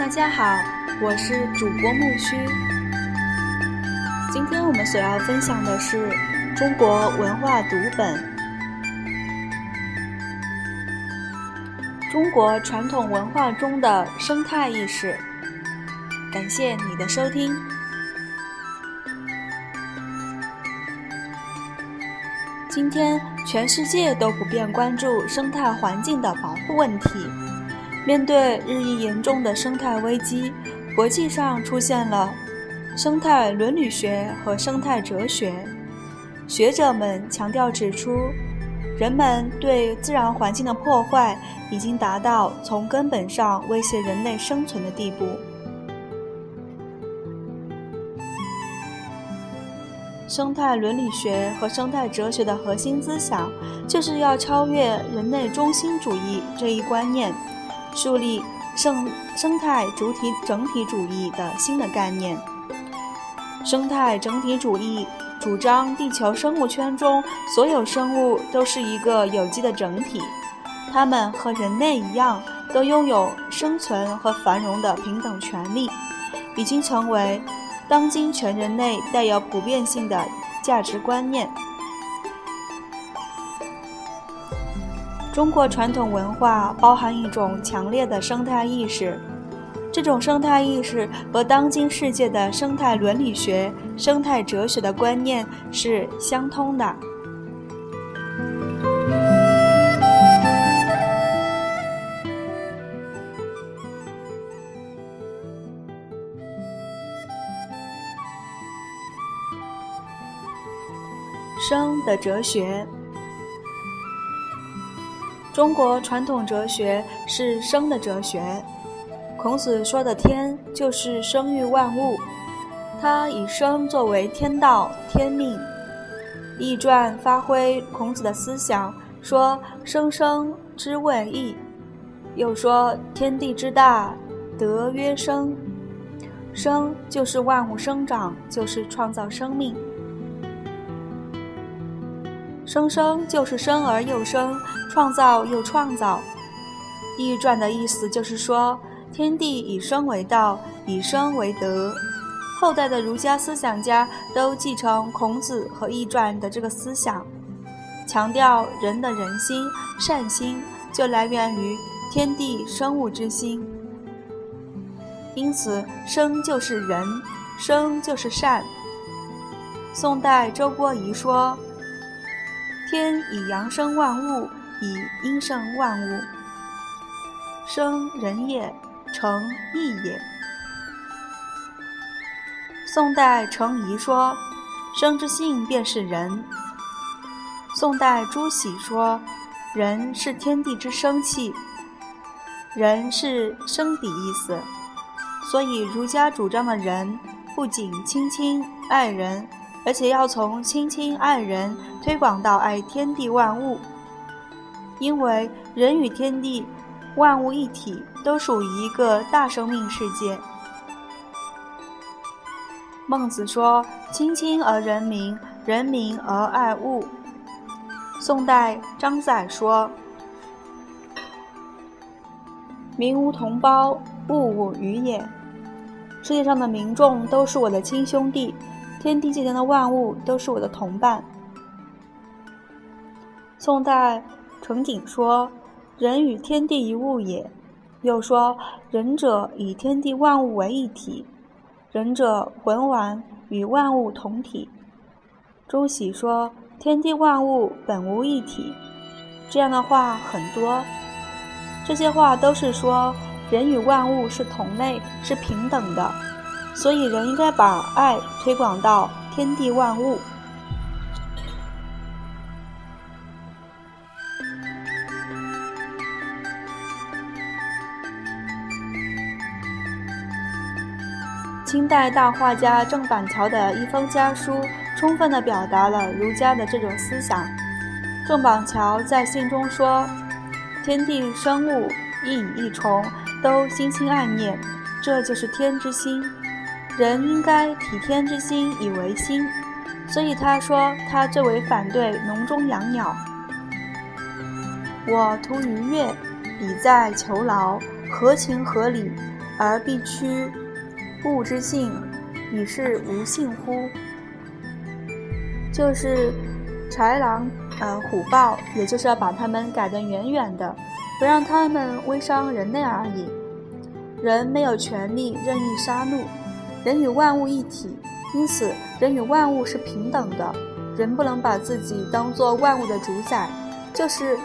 大家好，我是主播木须。今天我们所要分享的是中国文化读本——中国传统文化中的生态意识。感谢你的收听。今天，全世界都普遍关注生态环境的保护问题。面对日益严重的生态危机，国际上出现了生态伦理学和生态哲学。学者们强调指出，人们对自然环境的破坏已经达到从根本上威胁人类生存的地步。生态伦理学和生态哲学的核心思想，就是要超越人类中心主义这一观念，树立生生态主体整体主义的新的概念。生态整体主义主张地球生物圈中所有生物都是一个有机的整体，它们和人类一样，都拥有生存和繁荣的平等权利，已经成为。当今全人类带有普遍性的价值观念。中国传统文化包含一种强烈的生态意识，这种生态意识和当今世界的生态伦理学、生态哲学的观念是相通的。生的哲学，中国传统哲学是生的哲学。孔子说的“天”就是生育万物，他以生作为天道、天命。《易传》发挥孔子的思想，说“生生之谓易”，又说“天地之大，德曰生”。生就是万物生长，就是创造生命。生生就是生而又生，创造又创造。易传的意思就是说，天地以生为道，以生为德。后代的儒家思想家都继承孔子和易传的这个思想，强调人的人心、善心就来源于天地生物之心。因此，生就是人，生就是善。宋代周伯夷说。天以阳生万物，以阴生万物。生人也，成义也。宋代程颐说：“生之性便是人。”宋代朱熹说：“人是天地之生气，人是生底意思。”所以儒家主张的人，不仅亲亲爱人。而且要从亲亲爱人推广到爱天地万物，因为人与天地、万物一体，都属于一个大生命世界。孟子说：“亲亲而人民，人民而爱物。”宋代张载说：“民无同胞，物物与也。”世界上的民众都是我的亲兄弟。天地界间的万物都是我的同伴。宋代程景说：“人与天地一物也。”又说：“仁者以天地万物为一体，仁者浑完与万物同体。”朱熹说：“天地万物本无一体。”这样的话很多。这些话都是说人与万物是同类，是平等的。所以，人应该把爱推广到天地万物。清代大画家郑板桥的一封家书，充分的表达了儒家的这种思想。郑板桥在信中说：“天地生物一蚁一虫，都心心爱念，这就是天之心。”人应该体天之心以为心，所以他说他最为反对笼中养鸟。我图愉悦，彼在求劳，合情合理，而必趋物之性，以是无性乎？就是豺狼，呃，虎豹，也就是要把它们改得远远的，不让它们危伤人类而已。人没有权利任意杀戮，人与万物一体，因此人与万物是平等的。人不能把自己当做万物的主宰，就是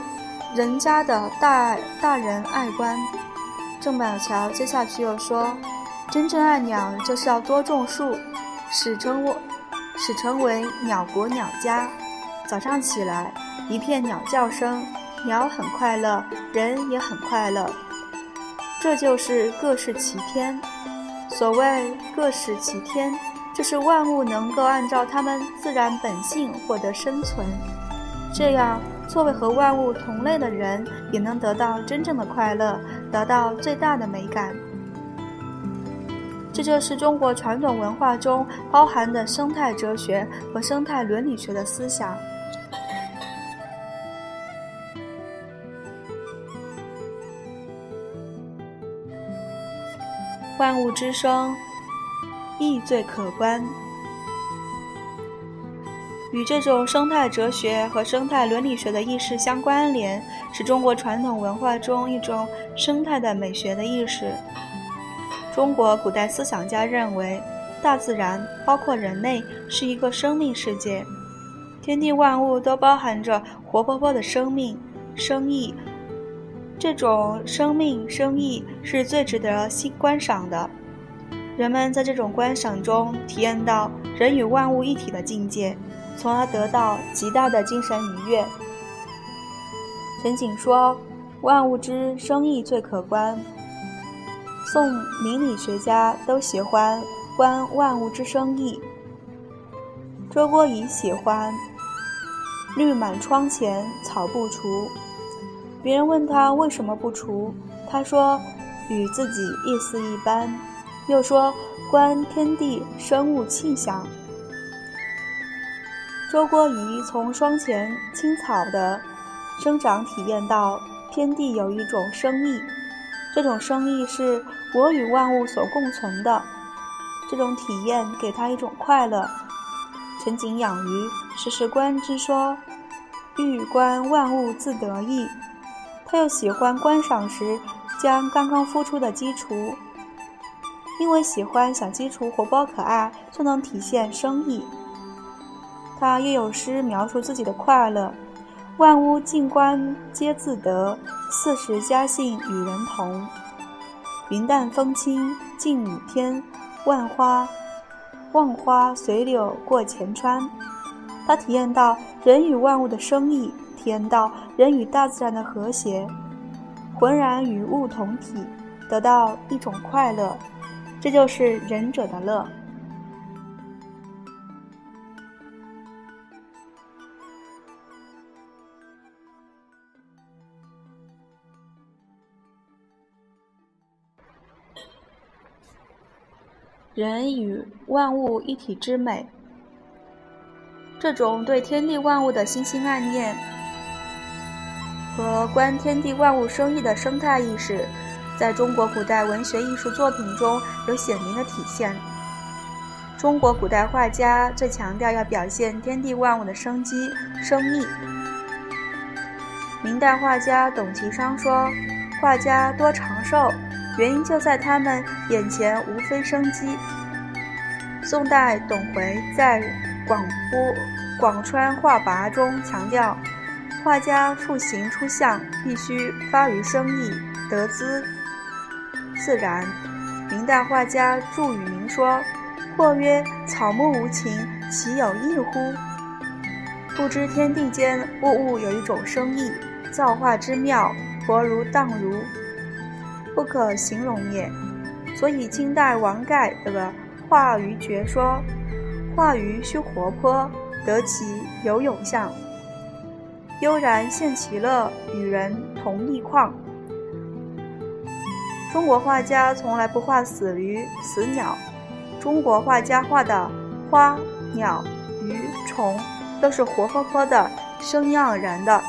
人家的大大人爱官。郑板桥接下去又说：“真正爱鸟，就是要多种树，使成我。”使成为鸟国鸟家。早上起来，一片鸟叫声，鸟很快乐，人也很快乐。这就是各适其天。所谓各适其天，就是万物能够按照它们自然本性获得生存。这样，作为和万物同类的人，也能得到真正的快乐，得到最大的美感。这就是中国传统文化中包含的生态哲学和生态伦理学的思想。万物之生，亦最可观。与这种生态哲学和生态伦理学的意识相关联，是中国传统文化中一种生态的美学的意识。中国古代思想家认为，大自然包括人类是一个生命世界，天地万物都包含着活泼泼的生命、生意。这种生命、生意是最值得欣观赏的。人们在这种观赏中体验到人与万物一体的境界，从而得到极大的精神愉悦。陈景说：“万物之生意最可观。”宋明理学家都喜欢观万物之生意。周郭仪喜欢“绿满窗前草不除”。别人问他为什么不除，他说：“与自己意思一般。”又说：“观天地生物气象。”周郭仪从窗前青草的生长体验到天地有一种生意。这种生意是我与万物所共存的，这种体验给他一种快乐。陈景养鱼时时观之说，欲观万物自得意。他又喜欢观赏时将刚刚孵出的鸡雏，因为喜欢小鸡雏活泼可爱，就能体现生意。他又有诗描述自己的快乐。万物静观皆自得，四时佳兴与人同。云淡风轻近雨天，万花万花随柳过前川。他体验到人与万物的生意，体验到人与大自然的和谐，浑然与物同体，得到一种快乐。这就是仁者的乐。人与万物一体之美，这种对天地万物的心心爱念和观天地万物生意的生态意识，在中国古代文学艺术作品中有显明的体现。中国古代画家最强调要表现天地万物的生机、生意。明代画家董其昌说：“画家多长寿。”原因就在他们眼前无非生机。宋代董回在《广播广川画跋》中强调，画家复形出象必须发于生意，得资自然。明代画家祝允明说：“或曰草木无情，其有意乎？不知天地间物物有一种生意，造化之妙，活如荡如。”不可形容也，所以清代王盖的画鱼诀说：“画鱼须活泼，得其有永相，悠然现其乐，与人同一况。”中国画家从来不画死鱼、死鸟，中国画家画的花、鸟、鱼、虫都是活泼泼的、生机盎然的。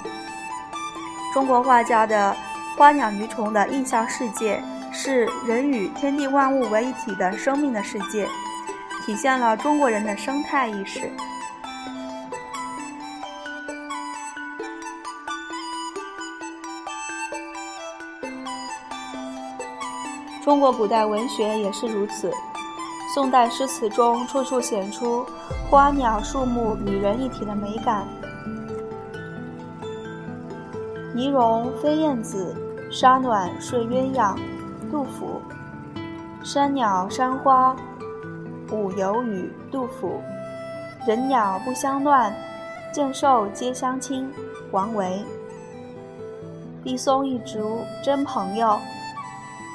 中国画家的。花鸟鱼虫的印象世界是人与天地万物为一体的生命的世界，体现了中国人的生态意识。中国古代文学也是如此，宋代诗词中处处显出花鸟树木与人一体的美感。泥融飞燕子，沙暖睡鸳鸯。杜甫。山鸟山花，五有雨。杜甫。人鸟不相乱，见兽皆相亲。王维。一松一竹真朋友。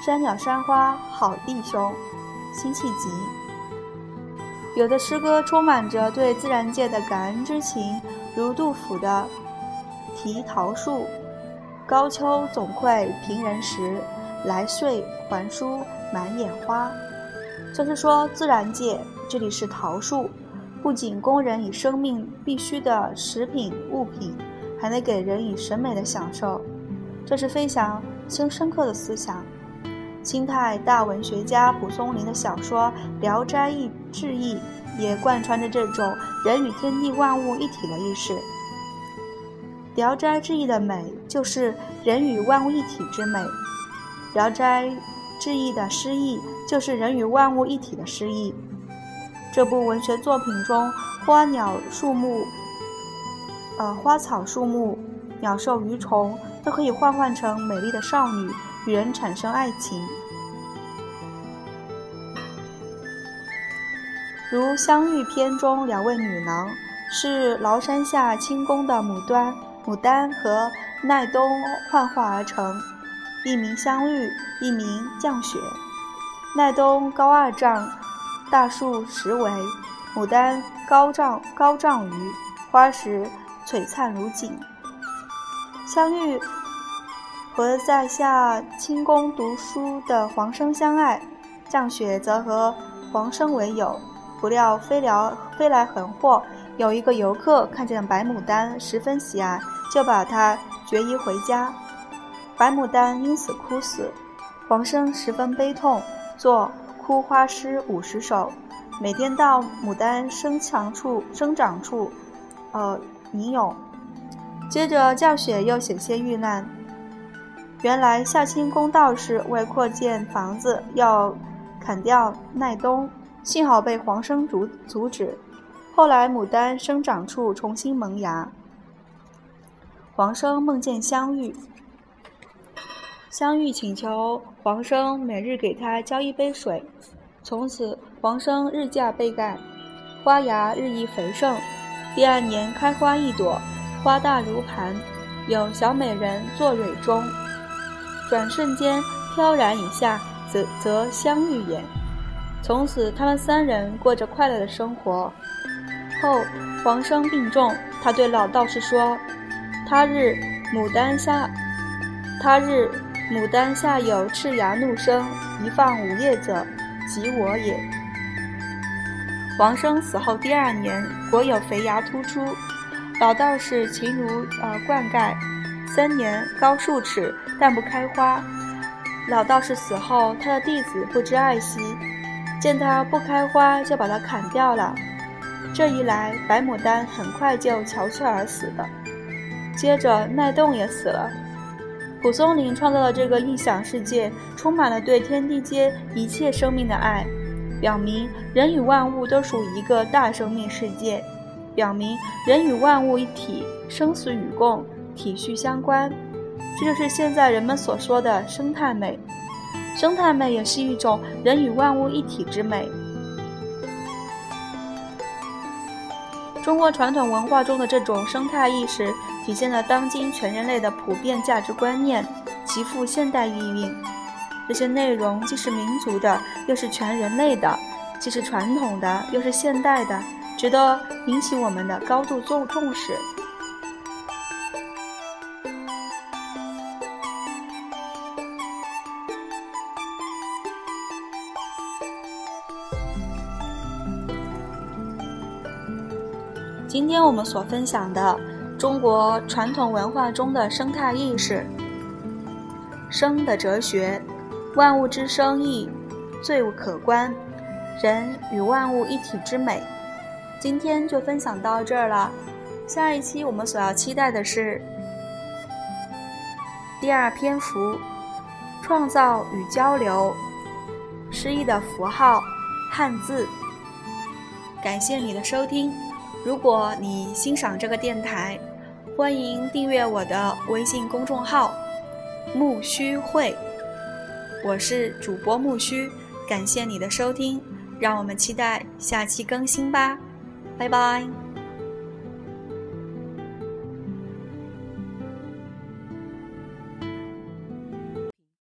山鸟山花好弟兄，辛弃疾。有的诗歌充满着对自然界的感恩之情，如杜甫的《题桃树》：“高秋总会平人时，来岁还书满眼花。”就是说，自然界这里是桃树，不仅供人以生命必需的食品物品，还能给人以审美的享受，这是飞翔深深刻的思想。清代大文学家蒲松龄的小说《聊斋志异》也贯穿着这种人与天地万物一体的意识。《聊斋志异》的美就是人与万物一体之美，《聊斋志异》的诗意就是人与万物一体的诗意。这部文学作品中，花鸟树木、呃花草树木、鸟兽鱼虫都可以幻换成美丽的少女。与人产生爱情，如《香玉篇》中两位女郎是崂山下清宫的牡丹、牡丹和奈冬幻化而成，一名香玉，一名降雪。奈冬高二丈，大数十围；牡丹高丈高丈余，花时璀璨如锦。相遇。和在下清宫读书的黄生相爱，降雪则和黄生为友。不料飞聊飞来横祸，有一个游客看见白牡丹，十分喜爱，就把它决疑回家。白牡丹因此枯死，黄生十分悲痛，作哭花诗五十首，每天到牡丹生长处生长处，呃吟咏。接着降雪又险些遇难。原来夏清宫道士为扩建房子，要砍掉耐冬，幸好被黄生阻阻止。后来牡丹生长处重新萌芽，黄生梦见香玉，香玉请求黄生每日给他浇一杯水。从此黄生日渐倍感，花芽日益肥盛。第二年开花一朵，花大如盘，有小美人坐蕊中。转瞬间飘然一下，则则相遇也。从此，他们三人过着快乐的生活。后黄生病重，他对老道士说：“他日牡丹下，他日牡丹下有赤芽怒生，一放五叶者，即我也。”黄生死后第二年，果有肥芽突出，老道士勤如呃灌溉。三年高数尺，但不开花。老道士死后，他的弟子不知爱惜，见他不开花，就把它砍掉了。这一来，白牡丹很快就憔悴而死的。接着，奈冻也死了。蒲松龄创造的这个异想世界，充满了对天地间一切生命的爱，表明人与万物都属于一个大生命世界，表明人与万物一体，生死与共。体恤相关，这就是现在人们所说的生态美。生态美也是一种人与万物一体之美。中国传统文化中的这种生态意识，体现了当今全人类的普遍价值观念，极富现代意蕴。这些内容既是民族的，又是全人类的；既是传统的，又是现代的，值得引起我们的高度重重视。今天我们所分享的中国传统文化中的生态意识、生的哲学、万物之生意最可观，人与万物一体之美。今天就分享到这儿了，下一期我们所要期待的是第二篇幅：创造与交流，诗意的符号，汉字。感谢你的收听，如果你欣赏这个电台，欢迎订阅我的微信公众号“木须会”，我是主播木须，感谢你的收听，让我们期待下期更新吧，拜拜。